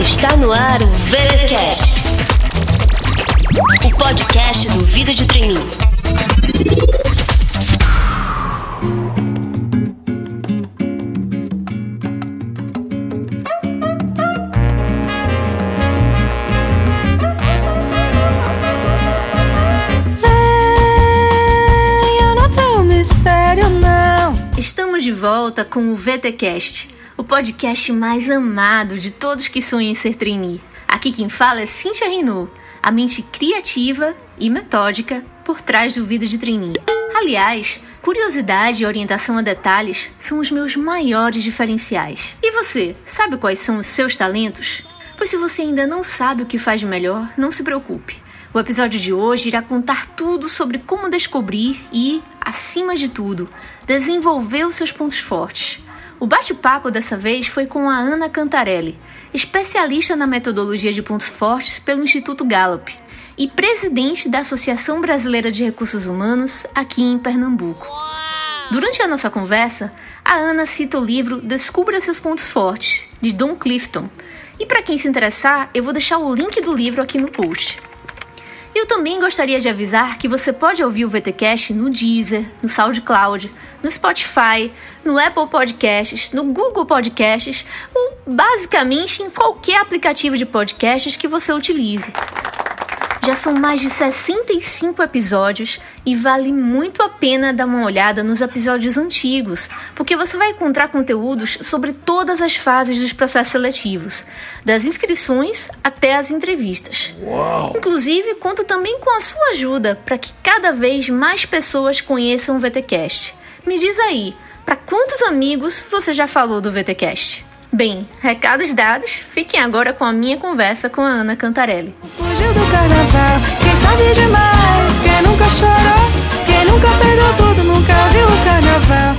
Está no ar o VeraCast, o podcast do Vida de Treininho. Volta com o VTcast, o podcast mais amado de todos que sonham em ser trainee. Aqui quem fala é Cintia Renault, a mente criativa e metódica por trás do Vida de Trainee. Aliás, curiosidade e orientação a detalhes são os meus maiores diferenciais. E você, sabe quais são os seus talentos? Pois se você ainda não sabe o que faz de melhor, não se preocupe. O episódio de hoje irá contar tudo sobre como descobrir e, acima de tudo, desenvolver os seus pontos fortes. O bate-papo dessa vez foi com a Ana Cantarelli, especialista na metodologia de pontos fortes pelo Instituto Gallup e presidente da Associação Brasileira de Recursos Humanos aqui em Pernambuco. Durante a nossa conversa, a Ana cita o livro Descubra seus pontos fortes, de Don Clifton. E para quem se interessar, eu vou deixar o link do livro aqui no post. Eu também gostaria de avisar que você pode ouvir o VTcast no Deezer, no SoundCloud, no Spotify, no Apple Podcasts, no Google Podcasts ou basicamente em qualquer aplicativo de podcasts que você utilize. Já são mais de 65 episódios e vale muito a pena dar uma olhada nos episódios antigos, porque você vai encontrar conteúdos sobre todas as fases dos processos seletivos, das inscrições até as entrevistas. Uau. Inclusive, conto também com a sua ajuda para que cada vez mais pessoas conheçam o VTcast. Me diz aí, para quantos amigos você já falou do VTcast? Bem, recados dados, fiquem agora com a minha conversa com a Ana Cantarelli. Fugiu do carnaval, quem sabe demais, quem nunca chorou, quem nunca perdeu tudo, nunca viu o carnaval.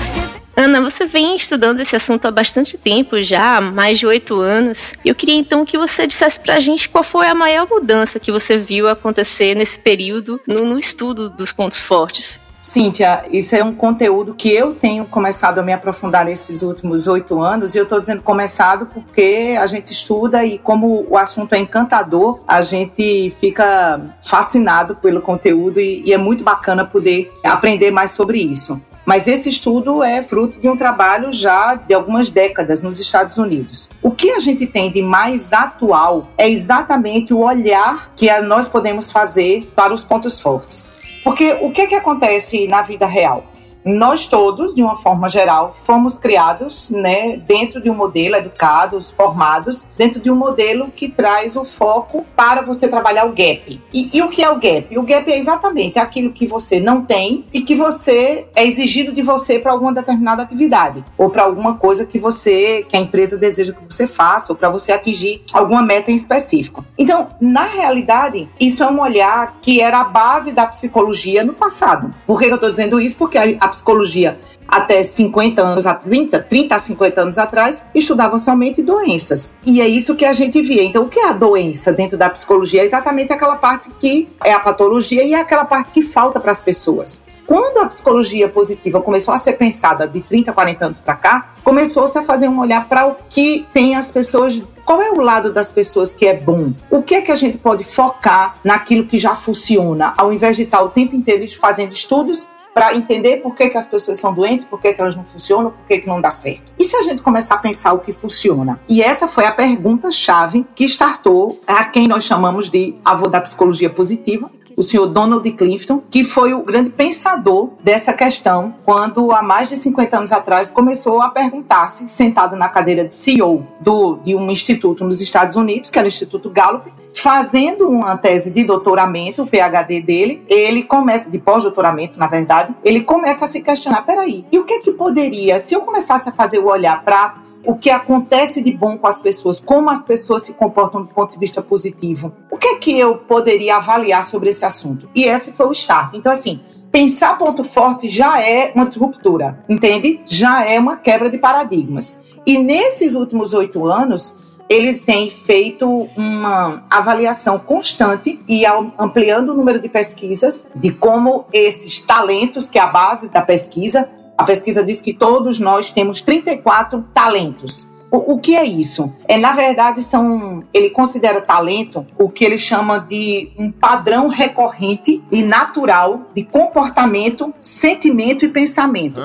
Ana, você vem estudando esse assunto há bastante tempo já, há mais de oito anos. Eu queria então que você dissesse pra gente qual foi a maior mudança que você viu acontecer nesse período no, no estudo dos pontos fortes. Cíntia, isso é um conteúdo que eu tenho começado a me aprofundar nesses últimos oito anos, e eu estou dizendo começado porque a gente estuda e, como o assunto é encantador, a gente fica fascinado pelo conteúdo e, e é muito bacana poder aprender mais sobre isso. Mas esse estudo é fruto de um trabalho já de algumas décadas nos Estados Unidos. O que a gente tem de mais atual é exatamente o olhar que nós podemos fazer para os pontos fortes. Porque o que, que acontece na vida real? Nós todos, de uma forma geral, fomos criados né, dentro de um modelo, educados, formados, dentro de um modelo que traz o foco para você trabalhar o gap. E, e o que é o gap? O gap é exatamente aquilo que você não tem e que você é exigido de você para alguma determinada atividade ou para alguma coisa que você, que a empresa deseja que você faça ou para você atingir alguma meta em específico. Então, na realidade, isso é um olhar que era a base da psicologia no passado. Por que eu estou dizendo isso? Porque a psicologia até 50 anos, a 30, 30 a 50 anos atrás, estudavam somente doenças. E é isso que a gente via. Então, o que é a doença dentro da psicologia? É exatamente aquela parte que é a patologia e é aquela parte que falta para as pessoas. Quando a psicologia positiva começou a ser pensada de 30, 40 anos para cá, começou-se a fazer um olhar para o que tem as pessoas qual é o lado das pessoas que é bom? O que é que a gente pode focar naquilo que já funciona, ao invés de estar o tempo inteiro fazendo estudos para entender por que, que as pessoas são doentes, por que, que elas não funcionam, por que, que não dá certo. E se a gente começar a pensar o que funciona? E essa foi a pergunta-chave que startou a quem nós chamamos de avô da psicologia positiva, o senhor Donald Clifton, que foi o grande pensador dessa questão, quando há mais de 50 anos atrás começou a perguntar-se, sentado na cadeira de CEO do, de um instituto nos Estados Unidos, que era o Instituto Gallup, fazendo uma tese de doutoramento, o PhD dele, ele começa, de pós-doutoramento, na verdade, ele começa a se questionar: peraí, e o que é que poderia, se eu começasse a fazer o olhar para o que acontece de bom com as pessoas, como as pessoas se comportam do ponto de vista positivo, o que é que eu poderia avaliar sobre esse assunto? E esse foi o start. Então, assim, pensar ponto forte já é uma ruptura, entende? Já é uma quebra de paradigmas. E nesses últimos oito anos, eles têm feito uma avaliação constante e ampliando o número de pesquisas de como esses talentos, que é a base da pesquisa, A pesquisa diz que todos nós temos 34 talentos. O, o, que é isso? É, na verdade, são. Ele considera talento o que ele chama de um padrão recorrente e natural de comportamento, sentimento e pensamento.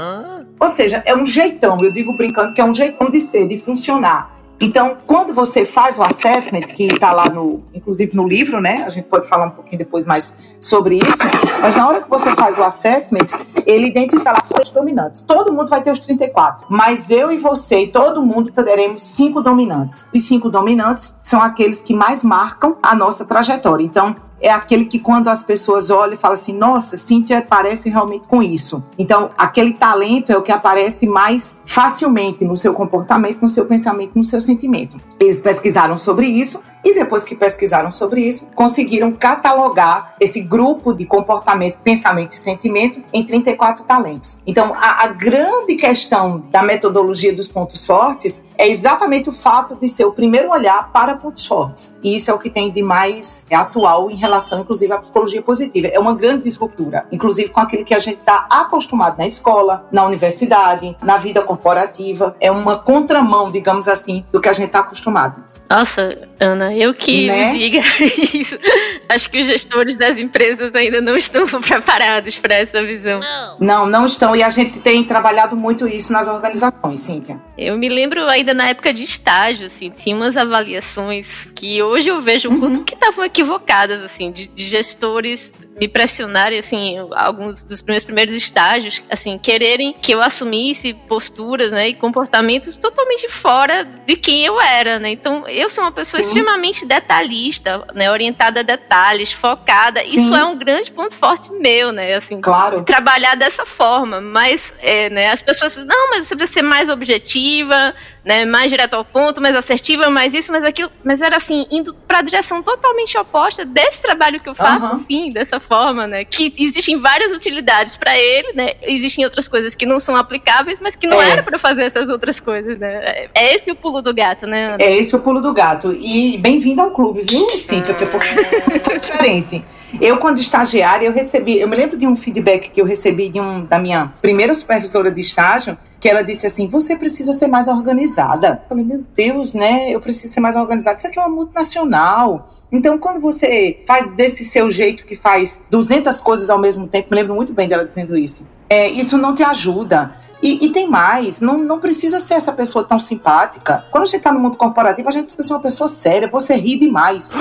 Ou seja, é um jeitão, eu digo brincando que é um jeitão de ser, de funcionar. Então, quando você faz o assessment, que está lá no, inclusive no livro, né? A gente pode falar um pouquinho depois mais sobre isso. Mas na hora que você faz o assessment, ele identifica as seis dominantes. Todo mundo vai ter os 34, mas eu e você e todo mundo teremos cinco dominantes. Os cinco dominantes são aqueles que mais marcam a nossa trajetória. Então, é aquele que quando as pessoas olham e falam assim, nossa, Cíntia parece realmente com isso. Então, aquele talento é o que aparece mais facilmente no seu comportamento, no seu pensamento, no seu sentimento. Eles pesquisaram sobre isso e depois que pesquisaram sobre isso, conseguiram catalogar esse grupo de comportamento, pensamento e sentimento em 34 talentos. Então, a, a, grande questão da metodologia dos pontos fortes é exatamente o fato de ser o primeiro olhar para pontos fortes. E isso é o que tem de mais atual em relação, inclusive, à psicologia positiva. É uma grande disruptura, inclusive com aquilo que a gente está acostumado na escola, na universidade, na vida corporativa. É uma contramão, digamos assim, do que a gente está acostumado. Nossa, Ana, eu que né? diga isso. Acho que os gestores das empresas ainda não estão preparados para essa visão. Não, não estão. E a gente tem trabalhado muito isso nas organizações, Cíntia. Eu me lembro ainda na época de estágio, assim, tinha umas avaliações que hoje eu vejo uhum. que estavam equivocadas, assim, de, de gestores me pressionarem, assim, alguns dos meus primeiros estágios, assim, quererem que eu assumisse posturas, né, e comportamentos totalmente fora de quem eu era, né? Então, eu sou uma pessoa Sim. extremamente detalhista, né, orientada a detalhes, focada. Sim. Isso é um grande ponto forte meu, né? Assim, claro. trabalhar dessa forma, mas, é, né, as pessoas, não, mas você precisa ser mais objetiva, né, mais direto ao ponto, mais assertiva, mais isso, mais aquilo, mas era assim, indo para a direção totalmente oposta desse trabalho que eu faço, uhum. assim, dessa forma, né, que existem várias utilidades para ele, né, existem outras coisas que não são aplicáveis, mas que não é. era para fazer essas outras coisas, né, é esse o pulo do gato, né, Ana? É esse o pulo do gato, e bem-vindo ao clube, viu, Cíntia, porque é diferente. Eu, quando estagiária, eu recebi, eu me lembro de um feedback que eu recebi de um, da minha primeira supervisora de estágio, que ela disse assim: você precisa ser mais organizada. Eu falei, meu Deus, né? Eu preciso ser mais organizada. Isso aqui é uma multinacional. Então, quando você faz desse seu jeito que faz 200 coisas ao mesmo tempo, me lembro muito bem dela dizendo isso, é, isso não te ajuda. E, e, tem mais, não, não precisa ser essa pessoa tão simpática. Quando a gente está no mundo corporativo, a gente precisa ser uma pessoa séria, você ri demais.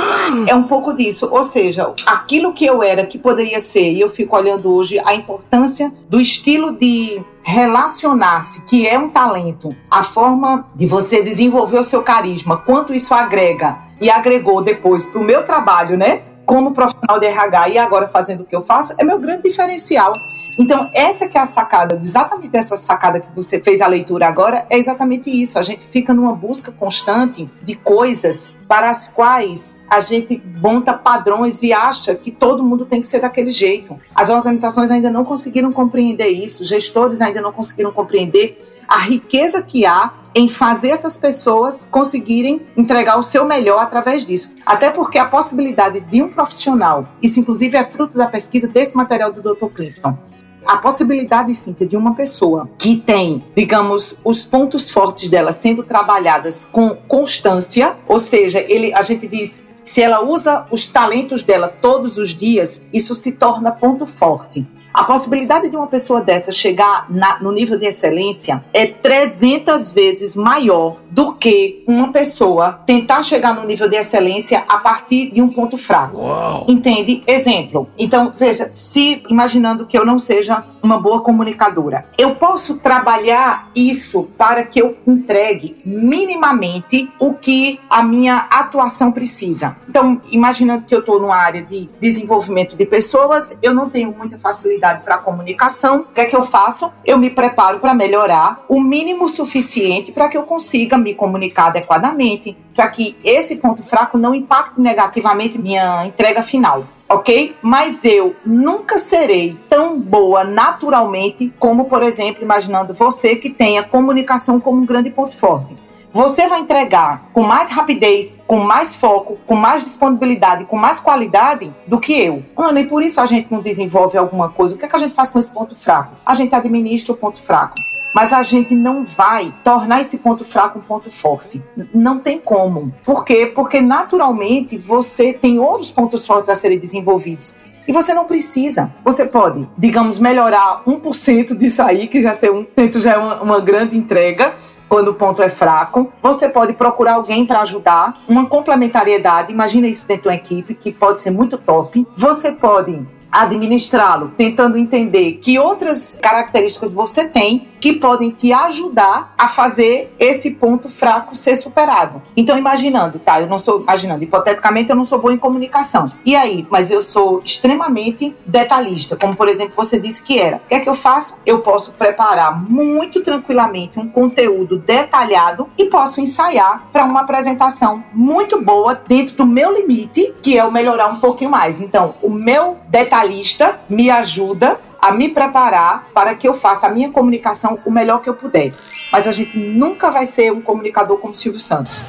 É um pouco disso. Ou seja, aquilo que eu era, que poderia ser, e eu fico olhando hoje a importância do estilo de relacionar-se, que é um talento, a forma de você desenvolver o seu carisma, quanto isso agrega e agregou depois para o meu trabalho, né? Como profissional de RH e agora fazendo o que eu faço, é meu grande diferencial. Então, essa que é a sacada, exatamente essa sacada que você fez a leitura agora, é exatamente isso. A gente fica numa busca constante de coisas para as quais a gente monta padrões e acha que todo mundo tem que ser daquele jeito. As organizações ainda não conseguiram compreender isso, gestores ainda não conseguiram compreender a riqueza que há em fazer essas pessoas conseguirem entregar o seu melhor através disso. Até porque a possibilidade de um profissional, isso inclusive é fruto da pesquisa desse material do Dr. Clifton, a possibilidade, Cíntia, de uma pessoa que tem, digamos, os pontos fortes dela sendo trabalhadas com constância, ou seja, ele, a gente diz, se ela usa os talentos dela todos os dias, isso se torna ponto forte. A possibilidade de uma pessoa dessa chegar na, no nível de excelência é 300 vezes maior do que uma pessoa tentar chegar no nível de excelência a partir de um ponto fraco. Uau. Entende? Exemplo. Então, veja, se imaginando que eu não seja uma boa comunicadora, eu posso trabalhar isso para que eu entregue minimamente o que a minha atuação precisa. Então, imaginando que eu estou numa área de desenvolvimento de pessoas, eu não tenho muita facilidade para a comunicação, o que é que eu faço? Eu me preparo para melhorar o mínimo suficiente para que eu consiga me comunicar adequadamente, para que esse ponto fraco não impacte negativamente minha entrega final, ok? Mas eu nunca serei tão boa naturalmente como, por exemplo, imaginando você que tenha comunicação como um grande ponto forte. Você vai entregar com mais rapidez, com mais foco, com mais disponibilidade, com mais qualidade do que eu. Ana, e por isso a gente não desenvolve alguma coisa. O que, é que a gente faz com esse ponto fraco? A gente administra o ponto fraco mas a gente não vai tornar esse ponto fraco um ponto forte. Não tem como. Por quê? Porque naturalmente você tem outros pontos fortes a serem desenvolvidos. E você não precisa. Você pode, digamos, melhorar 1% disso aí, que já ser 1% já é uma grande entrega, quando o ponto é fraco. Você pode procurar alguém para ajudar, uma complementariedade. Imagina isso dentro de uma equipe, que pode ser muito top. Você pode administrá-lo, tentando entender que outras características você tem que podem te ajudar a fazer esse ponto fraco ser superado. Então, imaginando, tá? Eu não sou, imaginando, hipoteticamente, eu não sou boa em comunicação. E aí? Mas eu sou extremamente detalhista, como por exemplo você disse que era. O que é que eu faço? Eu posso preparar muito tranquilamente um conteúdo detalhado e posso ensaiar para uma apresentação muito boa dentro do meu limite, que é o melhorar um pouquinho mais. Então, o meu detalhista me ajuda a me preparar para que eu faça a minha comunicação o melhor que eu puder. Mas a gente nunca vai ser um comunicador como Silvio Santos.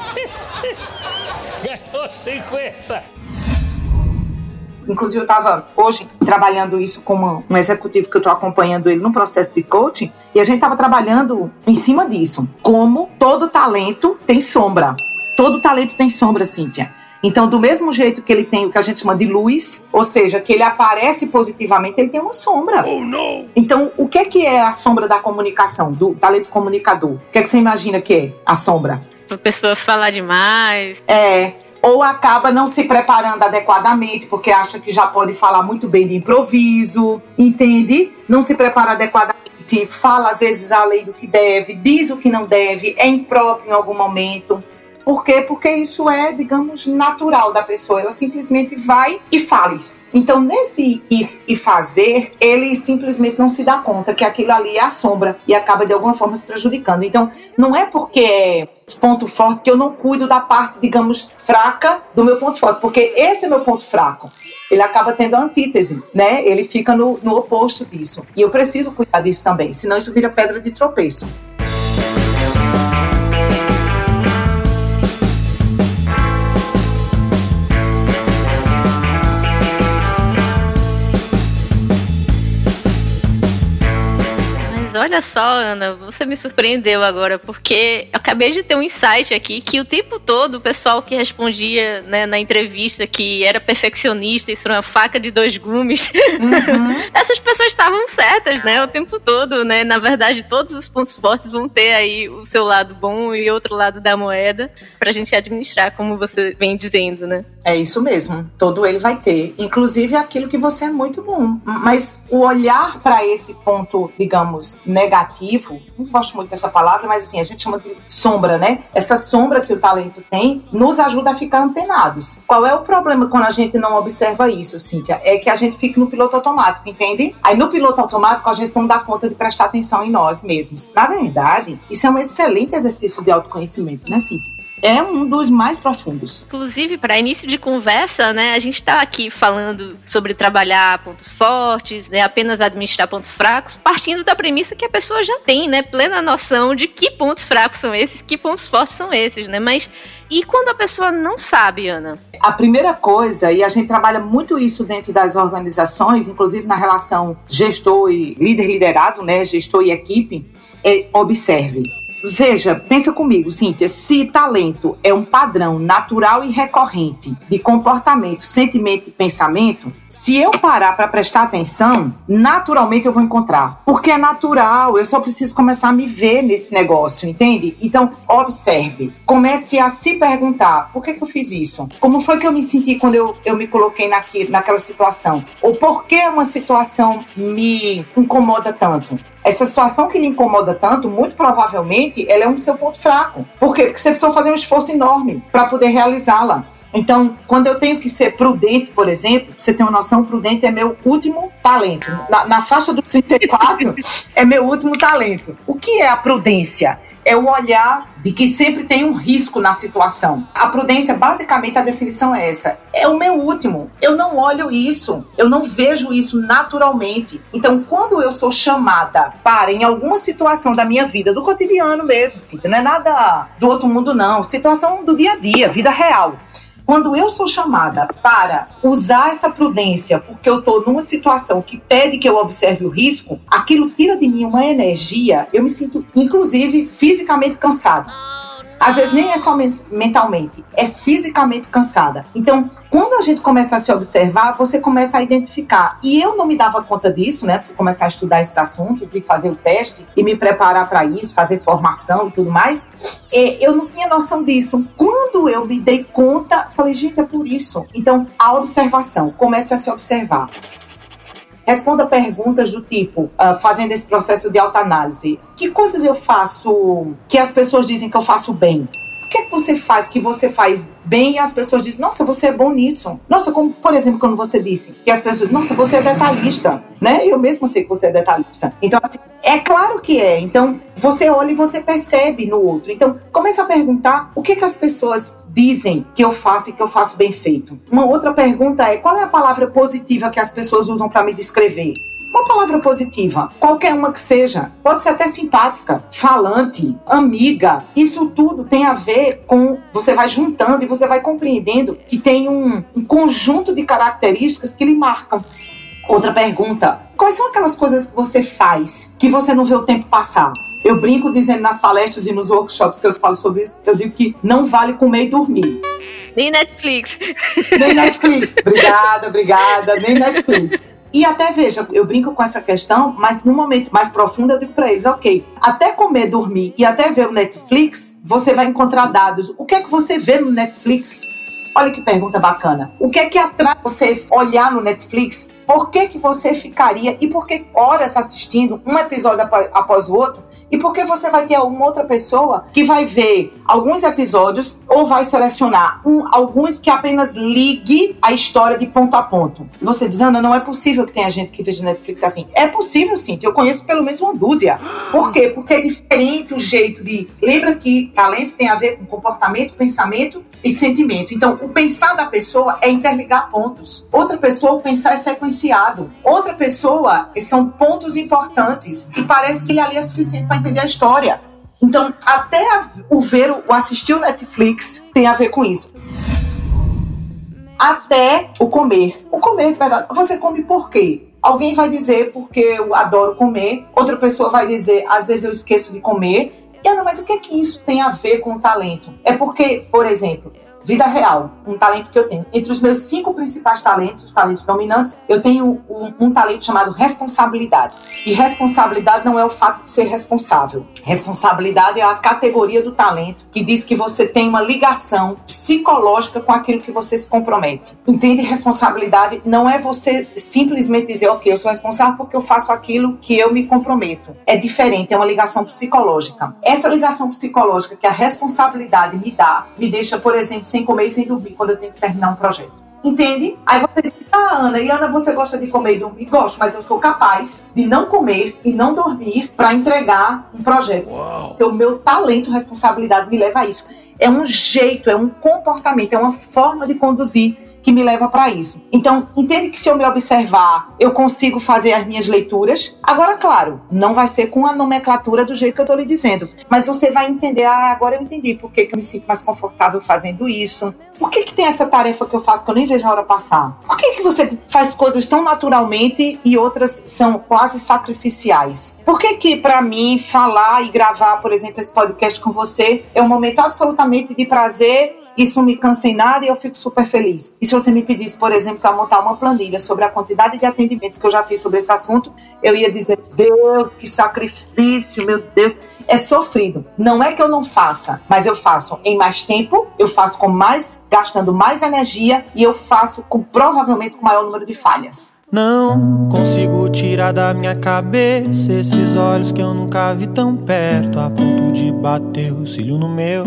Ganhou 50! Inclusive, eu estava hoje trabalhando isso com um executivo que eu estou acompanhando ele no processo de coaching, e a gente estava trabalhando em cima disso. Como todo talento tem sombra. Todo talento tem sombra, Cíntia. Então, do mesmo jeito que ele tem o que a gente chama de luz, ou seja, que ele aparece positivamente, ele tem uma sombra. Oh, não! Então, o que é que é a sombra da comunicação, do talento comunicador? O que é que você imagina que é a sombra? A pessoa falar demais. É, ou acaba não se preparando adequadamente, porque acha que já pode falar muito bem de improviso, entende? Não se prepara adequadamente, fala às vezes além do que deve, diz o que não deve, é impróprio em algum momento. Por quê? Porque isso é, digamos, natural da pessoa. Ela simplesmente vai e faz. Então, nesse ir e fazer, ele simplesmente não se dá conta que aquilo ali é a sombra e acaba de alguma forma se prejudicando. Então, não é porque é ponto forte que eu não cuido da parte, digamos, fraca do meu ponto forte, porque esse é meu ponto fraco ele acaba tendo a antítese, né? Ele fica no, no oposto disso. E eu preciso cuidar disso também, senão isso vira pedra de tropeço. Olha só, Ana, você me surpreendeu agora, porque eu acabei de ter um insight aqui que o tempo todo o pessoal que respondia né, na entrevista que era perfeccionista, isso era uma faca de dois gumes, uhum. essas pessoas estavam certas, né? O tempo todo, né? Na verdade, todos os pontos fortes vão ter aí o seu lado bom e outro lado da moeda pra gente administrar, como você vem dizendo, né? É isso mesmo. Todo ele vai ter, inclusive aquilo que você é muito bom. Mas o olhar para esse ponto, digamos, negativo, não gosto muito dessa palavra, mas assim, a gente chama de sombra, né? Essa sombra que o talento tem nos ajuda a ficar antenados. Qual é o problema quando a gente não observa isso, Cíntia? É que a gente fica no piloto automático, entende? Aí no piloto automático a gente não dá conta de prestar atenção em nós mesmos. Na verdade, isso é um excelente exercício de autoconhecimento, né, Cíntia? É um dos mais profundos. Inclusive, para início de conversa, né, a gente está aqui falando sobre trabalhar pontos fortes, né, apenas administrar pontos fracos, partindo da premissa que a pessoa já tem, né, plena noção de que pontos fracos são esses, que pontos fortes são esses, né? Mas e quando a pessoa não sabe, Ana? A primeira coisa, e a gente trabalha muito isso dentro das organizações, inclusive na relação gestor e líder liderado, né, gestor e equipe, é observe Veja, pensa comigo, Cíntia, se talento é um padrão natural e recorrente de comportamento, sentimento e pensamento, se eu parar para prestar atenção, naturalmente eu vou encontrar. Porque é natural, eu só preciso começar a me ver nesse negócio, entende? Então, observe. Comece a se perguntar: por que, que eu fiz isso? Como foi que eu me senti quando eu, eu me coloquei naqui, naquela situação? Ou por que uma situação me incomoda tanto? Essa situação que lhe incomoda tanto, muito provavelmente, ela é um seu ponto fraco. Por quê? Porque você precisou fazer um esforço enorme para poder realizá-la. Então, quando eu tenho que ser prudente, por exemplo, você tem uma noção, prudente é meu último talento. Na, na faixa do 34, é meu último talento. O que é a prudência? É o olhar de que sempre tem um risco na situação. A prudência, basicamente, a definição é essa: é o meu último. Eu não olho isso, eu não vejo isso naturalmente. Então, quando eu sou chamada para, em alguma situação da minha vida, do cotidiano mesmo, assim, não é nada do outro mundo, não, situação do dia a dia, vida real. Quando eu sou chamada para usar essa prudência, porque eu estou numa situação que pede que eu observe o risco, aquilo tira de mim uma energia, eu me sinto, inclusive, fisicamente cansada. Às vezes nem é só mentalmente, é fisicamente cansada. Então, quando a gente começa a se observar, você começa a identificar. E eu não me dava conta disso, né? De começar a estudar esses assuntos e fazer o teste e me preparar para isso, fazer formação e tudo mais. É, eu não tinha noção disso. Quando eu me dei conta, falei, gente, é por isso. Então, a observação, comece a se observar. Responda perguntas do tipo, uh, fazendo esse processo de autoanálise. Que coisas eu faço que as pessoas dizem que eu faço bem? O que é que você faz que você faz bem e as pessoas dizem, nossa, você é bom nisso. Nossa, como, por exemplo, quando você disse que as pessoas, nossa, você é detalhista, né? Eu mesmo sei que você é detalhista. Então, assim, é claro que é. Então, você olha e você percebe no outro. Então, começa a perguntar o que, que as pessoas dizem que eu faço e que eu faço bem feito. Uma outra pergunta é: qual é a palavra positiva que as pessoas usam para me descrever? Uma palavra positiva, qualquer uma que seja, pode ser até simpática, falante, amiga. Isso tudo tem a ver com você vai juntando e você vai compreendendo que tem um, um conjunto de características que lhe marcam. Outra pergunta: quais são aquelas coisas que você faz que você não vê o tempo passar? Eu brinco dizendo nas palestras e nos workshops que eu falo sobre isso, eu digo que não vale comer e dormir. Nem Netflix. Nem Netflix. obrigada, obrigada. Nem Netflix. E até veja, eu brinco com essa questão, mas no momento mais profundo eu digo para eles, ok, até comer, dormir e até ver o Netflix, você vai encontrar dados. O que é que você vê no Netflix? Olha que pergunta bacana. O que é que atrai você olhar no Netflix? Por que, que você ficaria e por que horas assistindo um episódio após o outro e porque você vai ter uma outra pessoa que vai ver alguns episódios ou vai selecionar um, alguns que apenas ligue a história de ponto a ponto. Você diz, Ana, não é possível que tenha gente que veja Netflix assim. É possível sim, eu conheço pelo menos uma dúzia. Por quê? Porque é diferente o jeito de. Lembra que talento tem a ver com comportamento, pensamento e sentimento. Então, o pensar da pessoa é interligar pontos. Outra pessoa, o pensar é Outra pessoa são pontos importantes. E parece que ele ali é suficiente para entender a história. Então, até o ver, o assistir o Netflix tem a ver com isso. Até o comer. O comer, de verdade. Você come por quê? Alguém vai dizer porque eu adoro comer, outra pessoa vai dizer, às vezes eu esqueço de comer. E Ana, mas o que é que isso tem a ver com o talento? É porque, por exemplo, vida real, um talento que eu tenho. Entre os meus cinco principais talentos, os talentos dominantes, eu tenho um, um, talento chamado responsabilidade. E responsabilidade não é o fato de ser responsável. Responsabilidade é a categoria do talento que diz que você tem uma ligação psicológica com aquilo que você se compromete. Entende? Responsabilidade não é você simplesmente dizer, ok, eu sou responsável porque eu faço aquilo que eu me comprometo. É diferente, é uma ligação psicológica. Essa ligação psicológica que a responsabilidade me dá, me deixa, por exemplo, sem comer e sem dormir quando eu tenho que terminar um projeto. Entende? Aí você diz, ah, Ana, e Ana, você gosta de comer e dormir? Gosto, mas eu sou capaz de não comer e não dormir para entregar um projeto. Porque o meu talento, responsabilidade me leva a isso. É um jeito, é um comportamento, é uma forma de conduzir que me leva para isso. Então, entende que se eu me observar, eu consigo fazer as minhas leituras. Agora, claro, não vai ser com a nomenclatura do jeito que eu estou lhe dizendo, mas você vai entender, ah, agora eu entendi por que, que eu me sinto mais confortável fazendo isso. Por que, que tem essa tarefa que eu faço que eu nem vejo a hora passar? Por que, que você faz coisas tão naturalmente e outras são quase sacrificiais? Por que que para mim falar e gravar, por exemplo, esse podcast com você é um momento absolutamente de prazer isso me cansa em nada e eu fico super feliz. E se você me pedisse, por exemplo, para montar uma planilha sobre a quantidade de atendimentos que eu já fiz sobre esse assunto, eu ia dizer: Deus, que sacrifício, meu Deus. É sofrido. Não é que eu não faça, mas eu faço em mais tempo, eu faço com mais, gastando mais energia e eu faço com provavelmente com maior número de falhas. Não consigo tirar da minha cabeça esses olhos que eu nunca vi tão perto, a ponto de bater o cílio no meu.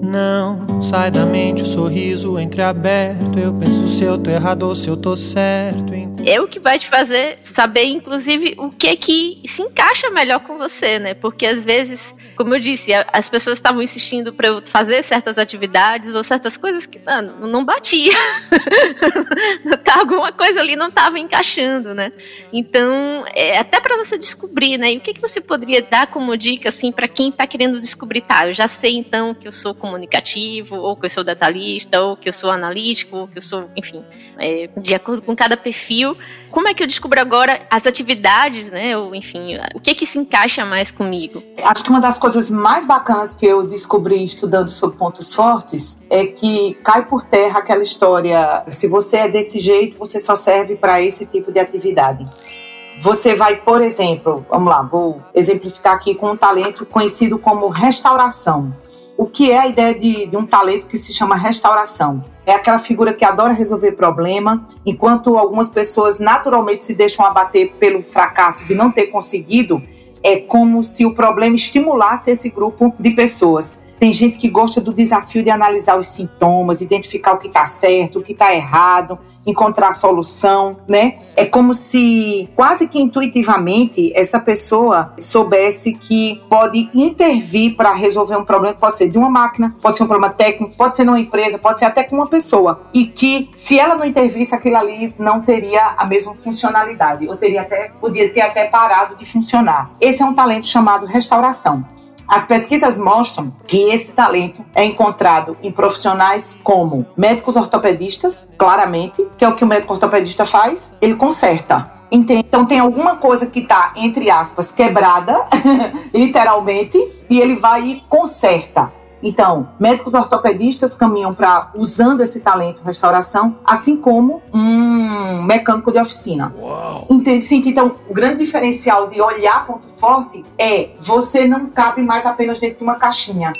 Não sai da mente o sorriso entreaberto. Eu penso se eu tô errado ou se eu tô certo. É o que vai te fazer saber, inclusive, o que é que se encaixa melhor com você, né? Porque às vezes, como eu disse, as pessoas estavam insistindo para eu fazer certas atividades ou certas coisas que não, não batia. Alguma coisa ali não estava encaixando, né? Então, é, até para você descobrir, né? E o que, que você poderia dar como dica, assim, para quem está querendo descobrir, tá? Eu já sei então que eu sou comunicativo, ou que eu sou detalhista, ou que eu sou analítico, ou que eu sou, enfim, é, de acordo com cada perfil. Como é que eu descubro agora as atividades, né? Ou, enfim, o que que se encaixa mais comigo? Acho que uma das coisas mais bacanas que eu descobri estudando sobre pontos fortes é que cai por terra aquela história: se você é desse jeito, você só serve para esse tipo de atividade. Você vai, por exemplo, vamos lá, vou exemplificar aqui com um talento conhecido como restauração. O que é a ideia de, de um talento que se chama restauração? É aquela figura que adora resolver problema, enquanto algumas pessoas naturalmente se deixam abater pelo fracasso de não ter conseguido, é como se o problema estimulasse esse grupo de pessoas. Tem gente que gosta do desafio de analisar os sintomas, identificar o que está certo, o que está errado, encontrar solução, né? É como se quase que intuitivamente essa pessoa soubesse que pode intervir para resolver um problema pode ser de uma máquina, pode ser um problema técnico, pode ser numa empresa, pode ser até com uma pessoa. E que se ela não intervisse, aquilo ali não teria a mesma funcionalidade, ou teria até, podia ter até parado de funcionar. Esse é um talento chamado restauração. As pesquisas mostram que esse talento é encontrado em profissionais como médicos ortopedistas, claramente, que é o que o médico ortopedista faz, ele conserta. Então tem alguma coisa que está, entre aspas, quebrada, literalmente, e ele vai e conserta. Então, médicos ortopedistas caminham para usando esse talento restauração, assim como um mecânico de oficina. Entende? Sim, então, o grande diferencial de olhar ponto forte é você não cabe mais apenas dentro de uma caixinha.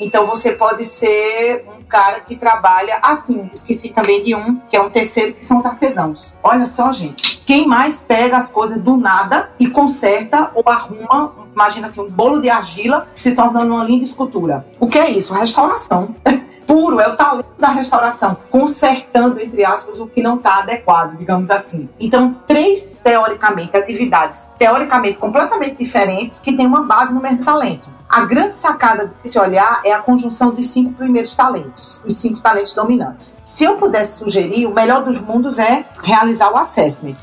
Então, você pode ser um cara que trabalha assim. Esqueci também de um, que é um terceiro, que são os artesãos. Olha só, gente. Quem mais pega as coisas do nada e conserta ou arruma imagina assim, um bolo de argila se tornando uma linda escultura. O que é isso? Restauração. Puro, é o talento da restauração, consertando, entre aspas, o que não está adequado, digamos assim. Então, três, teoricamente, atividades teoricamente completamente diferentes que têm uma base no mesmo talento. A grande sacada desse olhar é a conjunção dos cinco primeiros talentos, os cinco talentos dominantes. Se eu pudesse sugerir, o melhor dos mundos é realizar o assessment.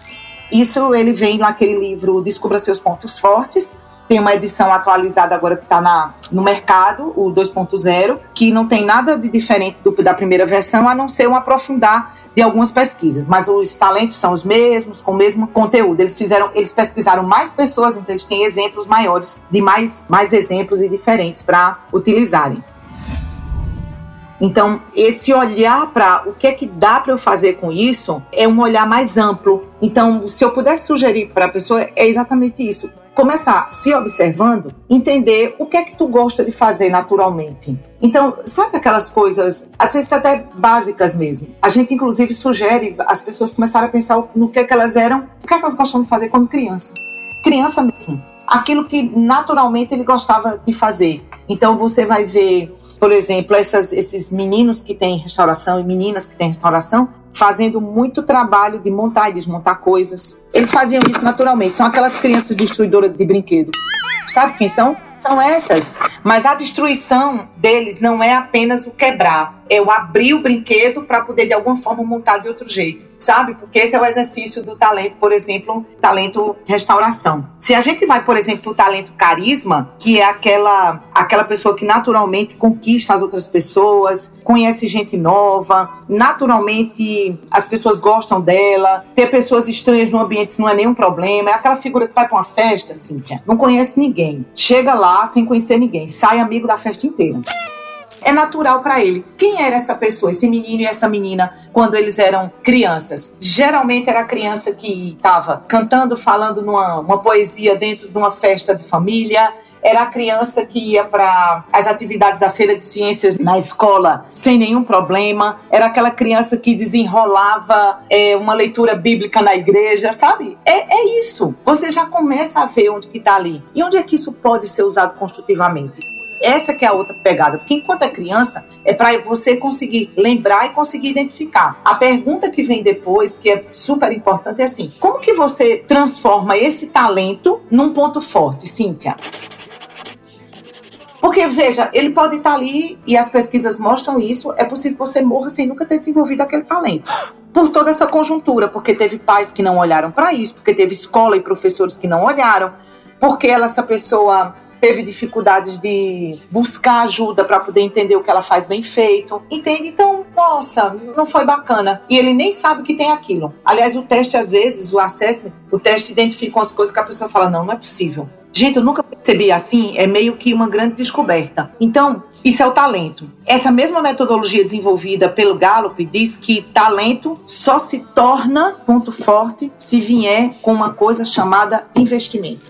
Isso ele vem naquele livro Descubra Seus Pontos Fortes, tem uma edição atualizada agora que está no mercado, o 2.0, que não tem nada de diferente do, da primeira versão, a não ser um aprofundar de algumas pesquisas. Mas os talentos são os mesmos, com o mesmo conteúdo. Eles fizeram, eles pesquisaram mais pessoas, então eles têm exemplos maiores, de mais, mais exemplos e diferentes para utilizarem. Então, esse olhar para o que é que dá para eu fazer com isso é um olhar mais amplo. Então, se eu pudesse sugerir para a pessoa, é exatamente isso começar se observando, entender o que é que tu gosta de fazer naturalmente. Então, sabe aquelas coisas, às vezes até básicas mesmo. A gente, inclusive, sugere as pessoas começarem a pensar no que é que elas eram, o que é que elas gostam de fazer quando criança. Criança mesmo. Aquilo que naturalmente ele gostava de fazer. Então, você vai ver, por exemplo, essas, esses meninos que têm restauração e meninas que têm restauração, fazendo muito trabalho de montar e desmontar coisas. Eles faziam isso naturalmente. São aquelas crianças destruidoras de brinquedo. Sabe quem são? São essas. Mas a destruição deles não é apenas o quebrar, é o abrir o brinquedo para poder de alguma forma montar de outro jeito sabe? Porque esse é o exercício do talento, por exemplo, talento restauração. Se a gente vai, por exemplo, o talento carisma, que é aquela aquela pessoa que naturalmente conquista as outras pessoas, conhece gente nova, naturalmente as pessoas gostam dela, ter pessoas estranhas no ambiente não é nenhum problema, é aquela figura que vai para uma festa, Cíntia, não conhece ninguém, chega lá sem conhecer ninguém, sai amigo da festa inteira é natural para ele. Quem era essa pessoa, esse menino e essa menina, quando eles eram crianças? Geralmente era a criança que estava cantando, falando numa uma poesia dentro de uma festa de família, era a criança que ia para as atividades da feira de ciências na escola sem nenhum problema, era aquela criança que desenrolava é, uma leitura bíblica na igreja, sabe? É, é isso. Você já começa a ver onde que está ali e onde é que isso pode ser usado construtivamente. Essa que é a outra pegada, porque enquanto é criança, é para você conseguir lembrar e conseguir identificar. A pergunta que vem depois, que é super importante, é assim: como que você transforma esse talento num ponto forte, Cíntia? Porque, veja, ele pode estar ali, e as pesquisas mostram isso, é possível que você morra sem nunca ter desenvolvido aquele talento. Por toda essa conjuntura, porque teve pais que não olharam para isso, porque teve escola e professores que não olharam, porque ela, essa pessoa teve dificuldades de buscar ajuda para poder entender o que ela faz bem feito. Entende? Então, nossa, não foi bacana. E ele nem sabe que tem aquilo. Aliás, o teste, às vezes, o assessment, o teste identifica as coisas que a pessoa fala: não, não é possível. Gente, eu nunca percebi assim, é meio que uma grande descoberta. Então, isso é o talento. Essa mesma metodologia desenvolvida pelo Gallup diz que talento só se torna ponto forte se vier com uma coisa chamada investimento.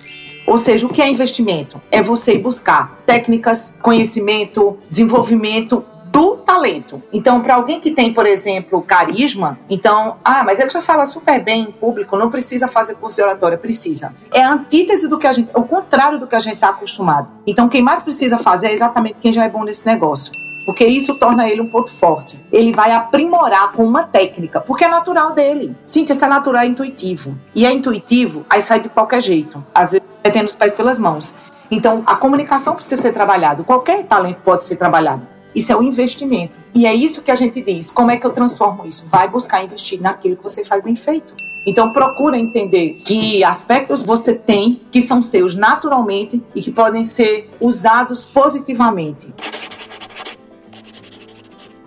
Ou seja, o que é investimento? É você buscar técnicas, conhecimento, desenvolvimento do talento. Então, para alguém que tem, por exemplo, carisma, então, ah, mas ele já fala super bem em público, não precisa fazer curso de oratória, precisa. É a antítese do que a gente, o contrário do que a gente está acostumado. Então, quem mais precisa fazer é exatamente quem já é bom nesse negócio porque isso torna ele um ponto forte. Ele vai aprimorar com uma técnica, porque é natural dele. Cíntia, isso é natural, é intuitivo. E é intuitivo, aí sai de qualquer jeito. Às vezes, é tendo os pés pelas mãos. Então, a comunicação precisa ser trabalhada. Qualquer talento pode ser trabalhado. Isso é um investimento. E é isso que a gente diz. Como é que eu transformo isso? Vai buscar investir naquilo que você faz bem feito. Então procura entender que aspectos você tem que são seus naturalmente e que podem ser usados positivamente.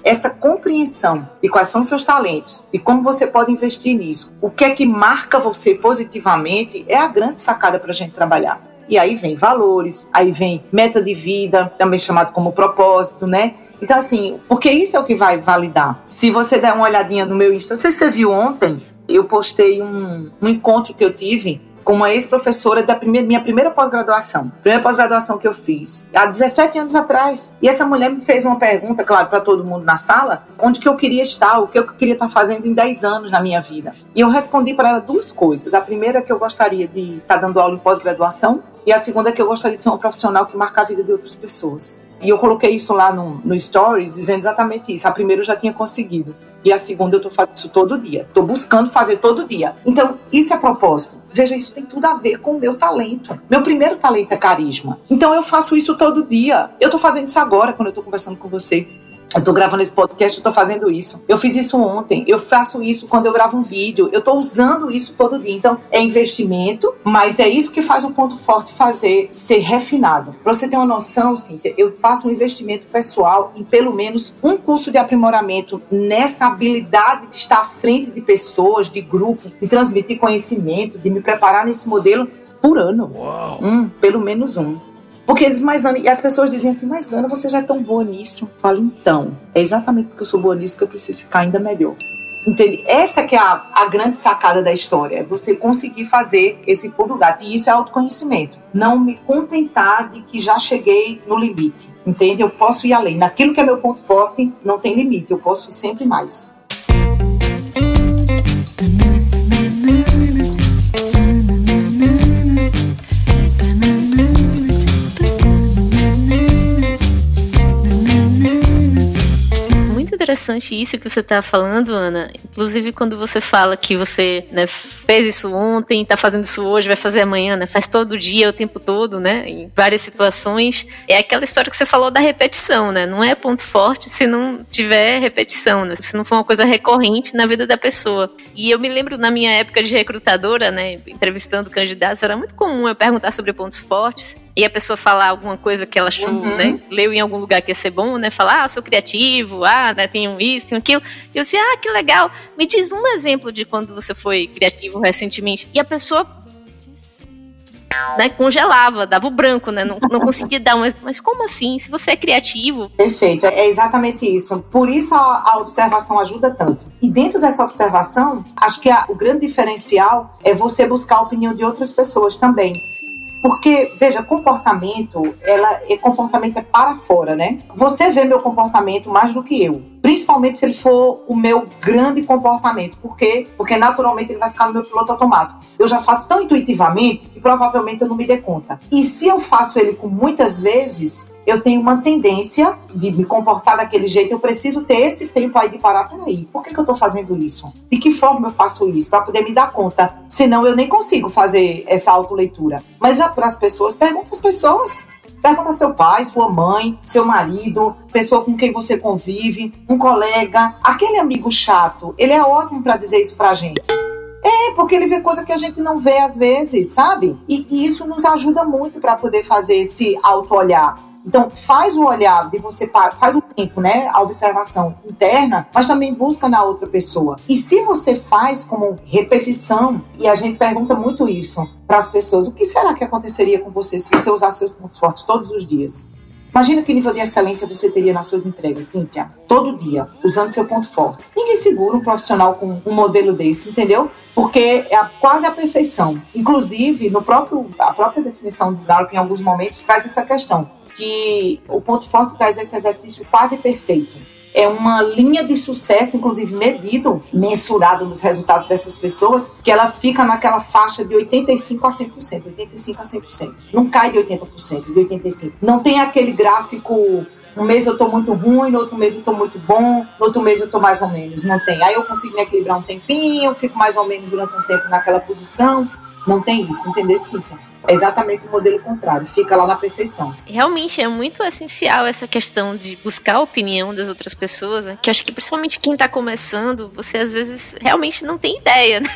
Essa compreensão de quais são seus talentos e como você pode investir nisso, o que é que marca você positivamente, é a grande sacada para a gente trabalhar. E aí vem valores, aí vem meta de vida, também chamado como propósito, né? Então, assim, porque isso é o que vai validar. Se você der uma olhadinha no meu Insta, não sei se você viu ontem, eu postei um, um encontro que eu tive com uma ex-professora da primeira, minha primeira pós-graduação. Primeira pós-graduação que eu fiz, há 17 anos atrás. E essa mulher me fez uma pergunta, claro, para todo mundo na sala, onde que eu queria estar, o que eu queria estar fazendo em 10 anos na minha vida. E eu respondi para ela duas coisas. A primeira é que eu gostaria de estar dando aula em pós-graduação, e a segunda é que eu gostaria de ser um profissional que marca a vida de outras pessoas. E eu coloquei isso lá no, no Stories, dizendo exatamente isso. A primeira eu já tinha conseguido. E a segunda eu tô fazendo isso todo dia. Tô buscando fazer todo dia. Então, isso é propósito. Veja, isso tem tudo a ver com o meu talento. Meu primeiro talento é carisma. Então eu faço isso todo dia. Eu tô fazendo isso agora quando eu tô conversando com você. Eu tô gravando esse podcast, eu tô fazendo isso. Eu fiz isso ontem, eu faço isso quando eu gravo um vídeo, eu tô usando isso todo dia. Então, é investimento, mas é isso que faz o ponto forte fazer ser refinado. Pra você ter uma noção, Cíntia, eu faço um investimento pessoal em pelo menos um curso de aprimoramento nessa habilidade de estar à frente de pessoas, de grupo, de transmitir conhecimento, de me preparar nesse modelo por ano. Uau. Um, pelo menos um. Porque eles, mais Ana, e as pessoas dizem assim, mas Ana, você já é tão boa nisso. Eu falo, então, é exatamente porque eu sou boa nisso que eu preciso ficar ainda melhor. Entende? Essa que é a, a grande sacada da história, é você conseguir fazer esse pulo do gato. E isso é autoconhecimento. Não me contentar de que já cheguei no limite. Entende? Eu posso ir além. Naquilo que é meu ponto forte, não tem limite. Eu posso ir sempre mais. Interessante isso que você está falando, Ana. Inclusive, quando você fala que você né, fez isso ontem, está fazendo isso hoje, vai fazer amanhã, né? Faz todo dia, o tempo todo, né? Em várias situações. É aquela história que você falou da repetição, né? Não é ponto forte se não tiver repetição, né? Se não for uma coisa recorrente na vida da pessoa. E eu me lembro na minha época de recrutadora, né? Entrevistando candidatos, era muito comum eu perguntar sobre pontos fortes e a pessoa falar alguma coisa que ela achou, uhum. né? Leu em algum lugar que ia ser bom, né? Falar, ah, sou criativo, ah, né, tenho isso, tenho aquilo. E eu disse, ah, que legal. Me diz um exemplo de quando você foi criativo recentemente. E a pessoa né, congelava, dava o branco, né? Não, não conseguia dar um. Mas como assim? Se você é criativo. Perfeito, é exatamente isso. Por isso a, a observação ajuda tanto. E dentro dessa observação, acho que a, o grande diferencial é você buscar a opinião de outras pessoas também. Porque, veja, comportamento, ela, é, comportamento é para fora, né? Você vê meu comportamento mais do que eu. Principalmente se ele for o meu grande comportamento. Por quê? Porque naturalmente ele vai ficar no meu piloto automático. Eu já faço tão intuitivamente que provavelmente eu não me dê conta. E se eu faço ele com muitas vezes, eu tenho uma tendência de me comportar daquele jeito, eu preciso ter esse tempo aí de parar, peraí, por que, que eu estou fazendo isso? De que forma eu faço isso? Para poder me dar conta. Senão eu nem consigo fazer essa autoleitura. Mas para as pessoas, pergunta às pessoas. Pergunta seu pai, sua mãe, seu marido, pessoa com quem você convive, um colega, aquele amigo chato. Ele é ótimo para dizer isso pra gente. É, porque ele vê coisa que a gente não vê às vezes, sabe? E, e isso nos ajuda muito para poder fazer esse auto-olhar. Então, faz o olhar de você, faz o tempo, né? A observação interna, mas também busca na outra pessoa. E se você faz como repetição, e a gente pergunta muito isso para as pessoas, o que será que aconteceria com você se você usar seus pontos fortes todos os dias? Imagina que nível de excelência você teria nas suas entregas, Cíntia, todo dia, usando seu ponto forte. Ninguém segura um profissional com um modelo desse, entendeu? Porque é quase a perfeição. Inclusive, no próprio, a própria definição do Gallup, em alguns momentos, traz essa questão que o ponto forte traz esse exercício quase perfeito. É uma linha de sucesso, inclusive medido, mensurado nos resultados dessas pessoas, que ela fica naquela faixa de 85 a 100%, 85 a 100%. Não cai de 80%, de 85%. Não tem aquele gráfico um mês eu estou muito ruim, no outro mês eu estou muito bom, no outro mês eu estou mais ou menos. Não tem. Aí eu consigo me equilibrar um tempinho, fico mais ou menos durante um tempo naquela posição. Não tem isso, entendeu, Cíntia? É exatamente o modelo contrário, fica lá na perfeição. Realmente é muito essencial essa questão de buscar a opinião das outras pessoas, né? que acho que principalmente quem está começando, você às vezes realmente não tem ideia. Né?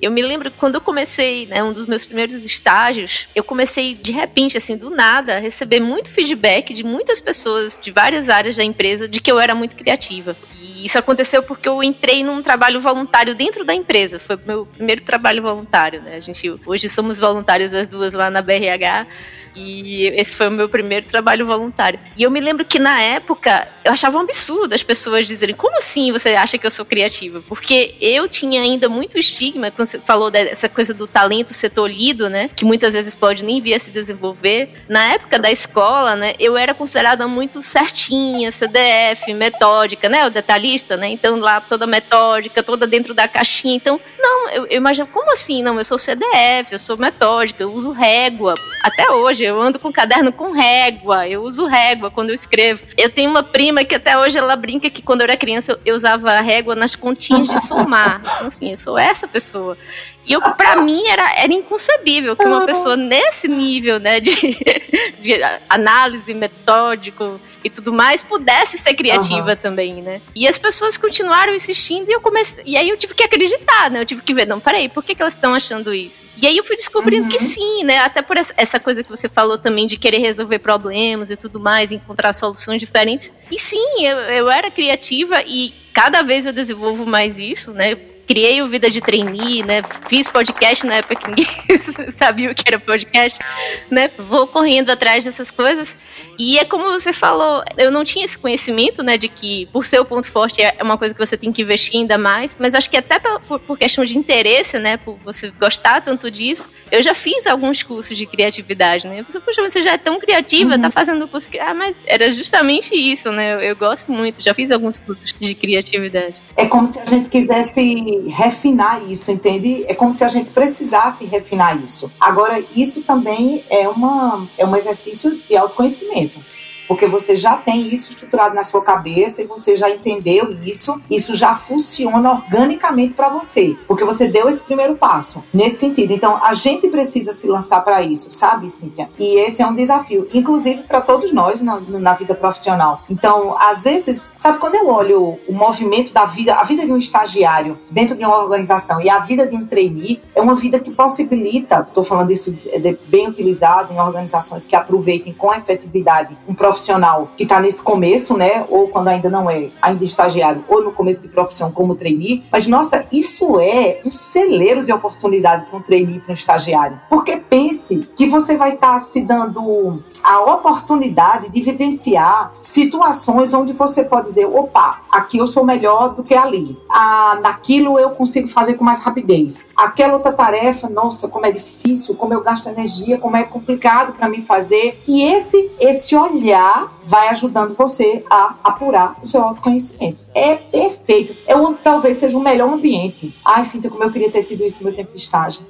Eu me lembro quando eu comecei, né, um dos meus primeiros estágios, eu comecei de repente, assim, do nada, a receber muito feedback de muitas pessoas de várias áreas da empresa de que eu era muito criativa isso aconteceu porque eu entrei num trabalho voluntário dentro da empresa. Foi meu primeiro trabalho voluntário, né? A gente hoje somos voluntários as duas lá na BRH. E esse foi o meu primeiro trabalho voluntário. E eu me lembro que na época eu achava um absurdo as pessoas dizerem: como assim você acha que eu sou criativa? Porque eu tinha ainda muito estigma, quando você falou dessa coisa do talento ser tolhido, né? Que muitas vezes pode nem vir a se desenvolver. Na época da escola, né? Eu era considerada muito certinha, CDF, metódica, né? O né? Então lá toda metódica, toda dentro da caixinha. Então, não, eu, eu imagino, como assim? Não, eu sou CDF, eu sou metódica, eu uso régua. Até hoje eu ando com caderno com régua, eu uso régua quando eu escrevo. Eu tenho uma prima que até hoje ela brinca que quando eu era criança eu usava régua nas continhas de somar. Então, assim, eu sou essa pessoa. E para mim era, era inconcebível que uma pessoa nesse nível, né, de, de análise metódico e tudo mais pudesse ser criativa uhum. também, né? E as pessoas continuaram insistindo e eu comecei, e aí eu tive que acreditar, né? Eu tive que ver, não, peraí, por que, que elas estão achando isso? E aí eu fui descobrindo uhum. que sim, né? Até por essa coisa que você falou também de querer resolver problemas e tudo mais, encontrar soluções diferentes. E sim, eu, eu era criativa e cada vez eu desenvolvo mais isso, né? Criei o Vida de Trainee, né? Fiz podcast na época que ninguém sabia o que era podcast, né? Vou correndo atrás dessas coisas. E é como você falou, eu não tinha esse conhecimento, né, de que por ser o ponto forte é uma coisa que você tem que investir ainda mais, mas acho que até por, por questão de interesse, né, por você gostar tanto disso, eu já fiz alguns cursos de criatividade, né? Eu pensei, poxa, você já é tão criativa, tá uhum. tá fazendo curso. Ah, mas era justamente isso, né? Eu, eu gosto muito, já fiz alguns cursos de criatividade. É como se a gente quisesse refinar isso, entende? É como se a gente precisasse refinar isso. Agora, isso também é, uma, é um exercício de autoconhecimento porque você já tem isso estruturado na sua cabeça e você já entendeu isso, isso já funciona organicamente para você, porque você deu esse primeiro passo nesse sentido. Então, a gente precisa se lançar para isso, sabe, Cíntia? E esse é um desafio, inclusive para todos nós na, na, vida profissional. Então, às vezes, sabe, quando eu olho o movimento da vida, a vida de um estagiário dentro de uma organização e a vida de um trainee, é uma vida que possibilita, estou falando isso é bem utilizado em organizações que aproveitem com efetividade um processo profissional que está nesse começo, né? Ou quando ainda não é, ainda estagiário, ou no começo de profissão como trainee. Mas, nossa, isso é um celeiro de oportunidade para um trainee, para um estagiário. Porque pense que você vai estar tá se dando a oportunidade de vivenciar situações onde você pode dizer, opa, aqui eu sou melhor do que ali. Ah, naquilo eu consigo fazer com mais rapidez. Aquela outra tarefa, nossa, como é difícil, como eu gasto energia, como é complicado para mim fazer. E esse esse olhar vai ajudando você a apurar o seu autoconhecimento. É perfeito. É um, talvez seja o melhor ambiente. Ai, sinta como eu queria ter tido isso no meu tempo de estágio.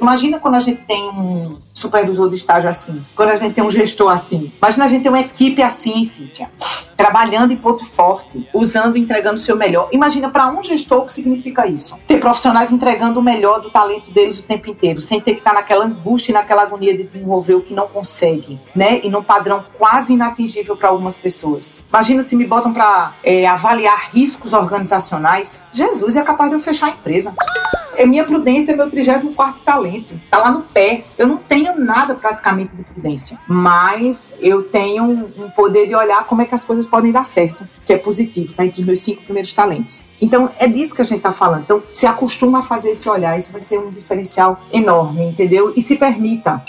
Imagina quando a gente tem um supervisor de estágio assim, quando a gente tem um gestor assim. Imagina a gente ter uma equipe assim, Cíntia, trabalhando em ponto forte, usando e entregando o seu melhor. Imagina para um gestor o que significa isso. Ter profissionais entregando o melhor do talento deles o tempo inteiro, sem ter que estar naquela angústia e naquela agonia de desenvolver o que não consegue, né? E num padrão quase inatingível para algumas pessoas. Imagina se me botam para é, avaliar riscos organizacionais. Jesus é capaz de eu fechar a empresa. É minha prudência, é meu 34 talento. Tá lá no pé. Eu não tenho nada praticamente de prudência, mas eu tenho um poder de olhar como é que as coisas podem dar certo, que é positivo, tá? Entre os meus cinco primeiros talentos. Então, é disso que a gente tá falando. Então, se acostuma a fazer esse olhar, isso vai ser um diferencial enorme, entendeu? E se permita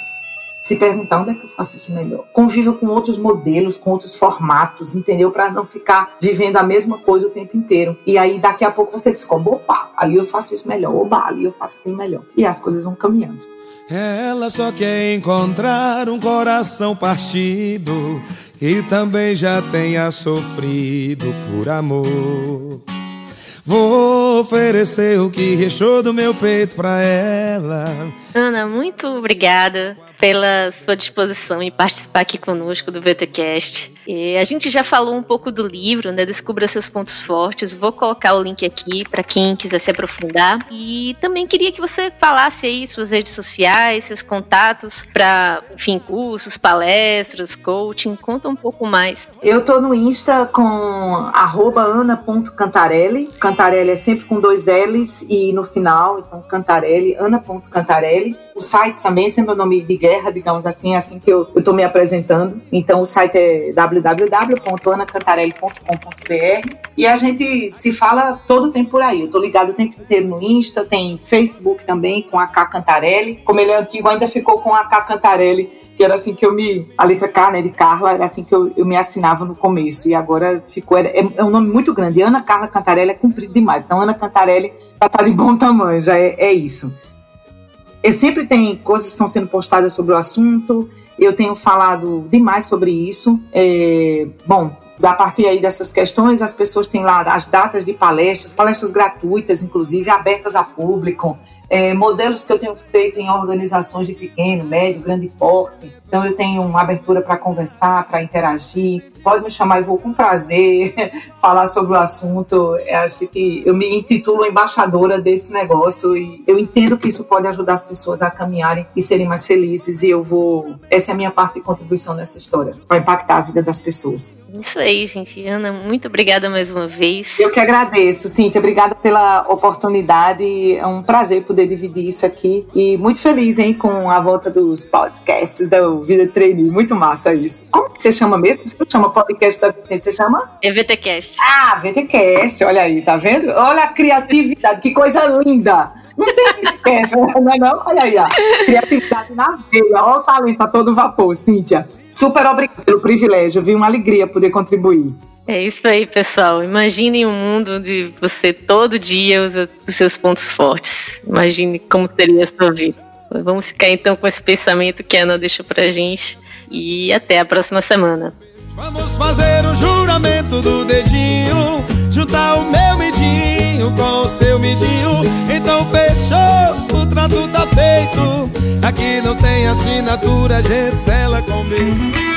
se perguntar onde é que eu faço isso melhor. Conviva com outros modelos, com outros formatos, entendeu? Para não ficar vivendo a mesma coisa o tempo inteiro. E aí daqui a pouco você descobre, opa, ali eu faço isso melhor, opa, ali eu faço aquilo melhor. E as coisas vão caminhando. Ela só quer encontrar um coração partido e também já tenha sofrido por amor. Vou oferecer o que restou do meu peito pra ela. Ana, muito obrigada pela sua disposição em participar aqui conosco do VTcast. E a gente já falou um pouco do livro, né? Descubra seus pontos fortes. Vou colocar o link aqui para quem quiser se aprofundar. E também queria que você falasse aí suas redes sociais, seus contatos para, enfim, cursos, palestras, coaching. Conta um pouco mais. Eu tô no Insta com ana.cantarelli. Cantarelli é sempre com dois L's e no final, então Cantarelli, ana.cantarelli. O site também é sempre o nome de guerra, digamos assim, é assim que eu estou me apresentando. Então o site é www.anacantarelli.com.br e a gente se fala todo o tempo por aí. Eu tô ligado o tempo inteiro no Insta, tem Facebook também com a K Cantarelli. Como ele é antigo, ainda ficou com a K Cantarelli que era assim que eu me. A letra K, né, de Carla, era assim que eu, eu me assinava no começo. E agora ficou. É, é um nome muito grande. Ana Carla Cantarelli é comprido demais. Então, Ana Cantarelli já tá de bom tamanho, já é, é isso. E sempre tem coisas que estão sendo postadas sobre o assunto. Eu tenho falado demais sobre isso. É, bom, a partir aí dessas questões, as pessoas têm lá as datas de palestras, palestras gratuitas, inclusive, abertas a público é, modelos que eu tenho feito em organizações de pequeno, médio, grande porte. Então eu tenho uma abertura para conversar, para interagir. Pode me chamar, eu vou com prazer falar sobre o assunto. Eu acho que eu me intitulo embaixadora desse negócio e eu entendo que isso pode ajudar as pessoas a caminharem e serem mais felizes. E eu vou. Essa é a minha parte de contribuição nessa história, para impactar a vida das pessoas. Isso aí, gente. Ana, muito obrigada mais uma vez. Eu que agradeço, Cíntia. Obrigada pela oportunidade. É um prazer poder poder dividir isso aqui. E muito feliz, hein, com a volta dos podcasts da Vida Trainee. Muito massa isso. Como que você chama mesmo? Você não chama podcast da Vida, você chama? É VTcast. Ah, VTcast, olha aí, tá vendo? Olha a criatividade, que coisa linda. Não tem VTcast, não é não? Olha aí, ó. Criatividade na veia, olha o talento a todo vapor, Cíntia. Super obrigada pelo privilégio, viu? Uma alegria poder contribuir. É isso aí, pessoal. Imaginem um mundo onde você todo dia usa os seus pontos fortes. Imagine como seria a sua vida. Vamos ficar então com esse pensamento que a Ana deixou pra gente. E até a próxima semana. Vamos fazer o juramento do dedinho. Juntar o meu midinho com o seu midinho. Então fechou, o trato tá feito. Aqui não tem assinatura, gente sela comigo.